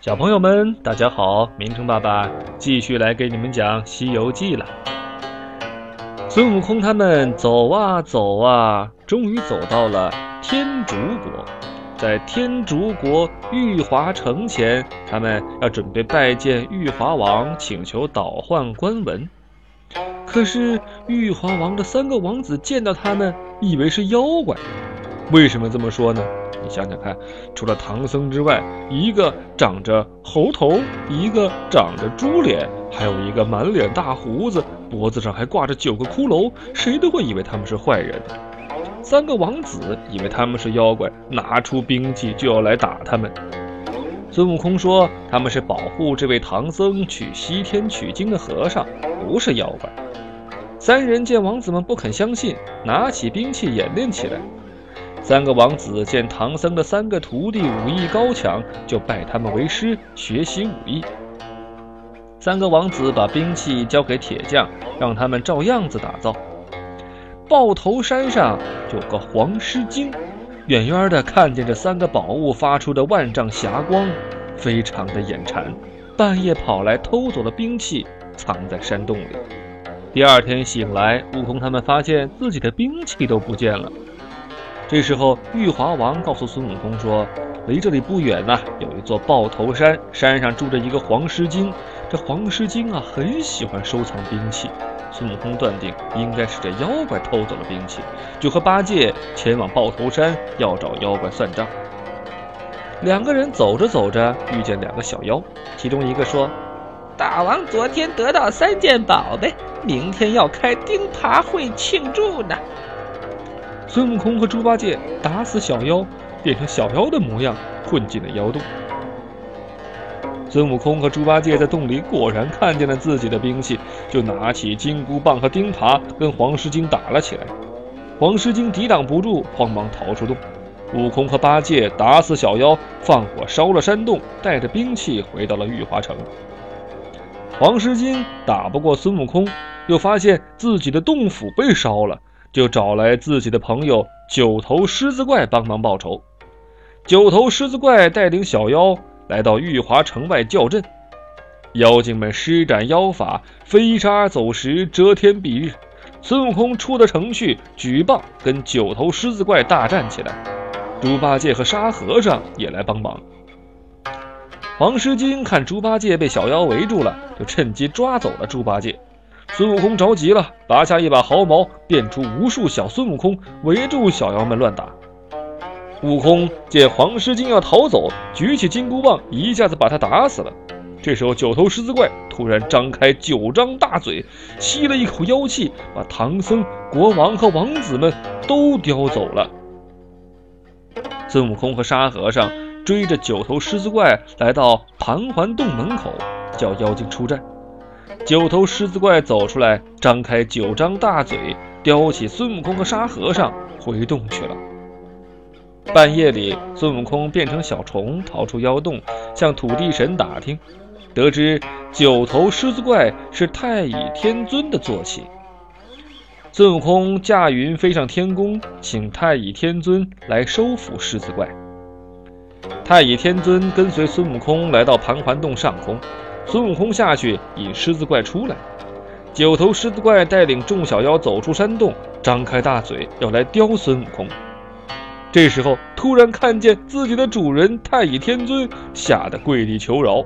小朋友们，大家好！明成爸爸继续来给你们讲《西游记》了。孙悟空他们走啊走啊，终于走到了天竺国。在天竺国玉华城前，他们要准备拜见玉华王，请求倒换官文。可是玉华王的三个王子见到他们，以为是妖怪。为什么这么说呢？你想想看，除了唐僧之外，一个长着猴头，一个长着猪脸，还有一个满脸大胡子，脖子上还挂着九个骷髅，谁都会以为他们是坏人。三个王子以为他们是妖怪，拿出兵器就要来打他们。孙悟空说他们是保护这位唐僧去西天取经的和尚，不是妖怪。三人见王子们不肯相信，拿起兵器演练起来。三个王子见唐僧的三个徒弟武艺高强，就拜他们为师学习武艺。三个王子把兵器交给铁匠，让他们照样子打造。豹头山上有个黄狮精，远远的看见这三个宝物发出的万丈霞光，非常的眼馋，半夜跑来偷走了兵器，藏在山洞里。第二天醒来，悟空他们发现自己的兵器都不见了。这时候，玉华王告诉孙悟空说：“离这里不远呐，有一座豹头山，山上住着一个黄狮精。这黄狮精啊，很喜欢收藏兵器。”孙悟空断定应该是这妖怪偷走了兵器，就和八戒前往豹头山要找妖怪算账。两个人走着走着，遇见两个小妖，其中一个说：“大王昨天得到三件宝贝，明天要开钉耙会庆祝呢。”孙悟空和猪八戒打死小妖，变成小妖的模样，混进了妖洞。孙悟空和猪八戒在洞里果然看见了自己的兵器，就拿起金箍棒和钉耙跟黄狮精打了起来。黄狮精抵挡不住，慌忙逃出洞。悟空和八戒打死小妖，放火烧了山洞，带着兵器回到了玉华城。黄狮精打不过孙悟空，又发现自己的洞府被烧了。就找来自己的朋友九头狮子怪帮忙报仇。九头狮子怪带领小妖来到玉华城外叫阵，妖精们施展妖法，飞沙走石，遮天蔽日。孙悟空出了城去，举棒跟九头狮子怪大战起来。猪八戒和沙和尚也来帮忙。黄狮精看猪八戒被小妖围住了，就趁机抓走了猪八戒。孙悟空着急了，拔下一把毫毛，变出无数小孙悟空，围住小妖们乱打。悟空见黄狮精要逃走，举起金箍棒，一下子把他打死了。这时候，九头狮子怪突然张开九张大嘴，吸了一口妖气，把唐僧、国王和王子们都叼走了。孙悟空和沙和尚追着九头狮子怪来到盘桓洞门口，叫妖精出战。九头狮子怪走出来，张开九张大嘴，叼起孙悟空和沙和尚回洞去了。半夜里，孙悟空变成小虫逃出妖洞，向土地神打听，得知九头狮子怪是太乙天尊的坐骑。孙悟空驾云飞上天宫，请太乙天尊来收服狮子怪。太乙天尊跟随孙悟空来到盘桓洞上空。孙悟空下去引狮子怪出来，九头狮子怪带领众小妖走出山洞，张开大嘴要来叼孙悟空。这时候突然看见自己的主人太乙天尊，吓得跪地求饶。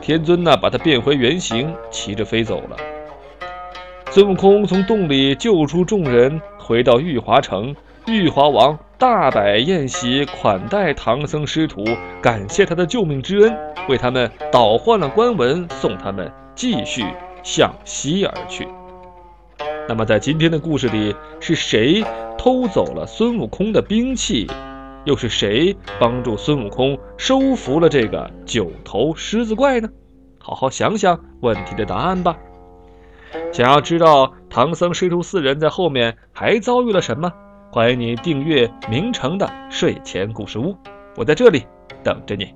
天尊呢，把他变回原形，骑着飞走了。孙悟空从洞里救出众人，回到玉华城，玉华王大摆宴席款待唐僧师徒，感谢他的救命之恩。为他们倒换了官文，送他们继续向西而去。那么，在今天的故事里，是谁偷走了孙悟空的兵器？又是谁帮助孙悟空收服了这个九头狮子怪呢？好好想想问题的答案吧。想要知道唐僧师徒四人在后面还遭遇了什么？欢迎你订阅明成的睡前故事屋，我在这里等着你。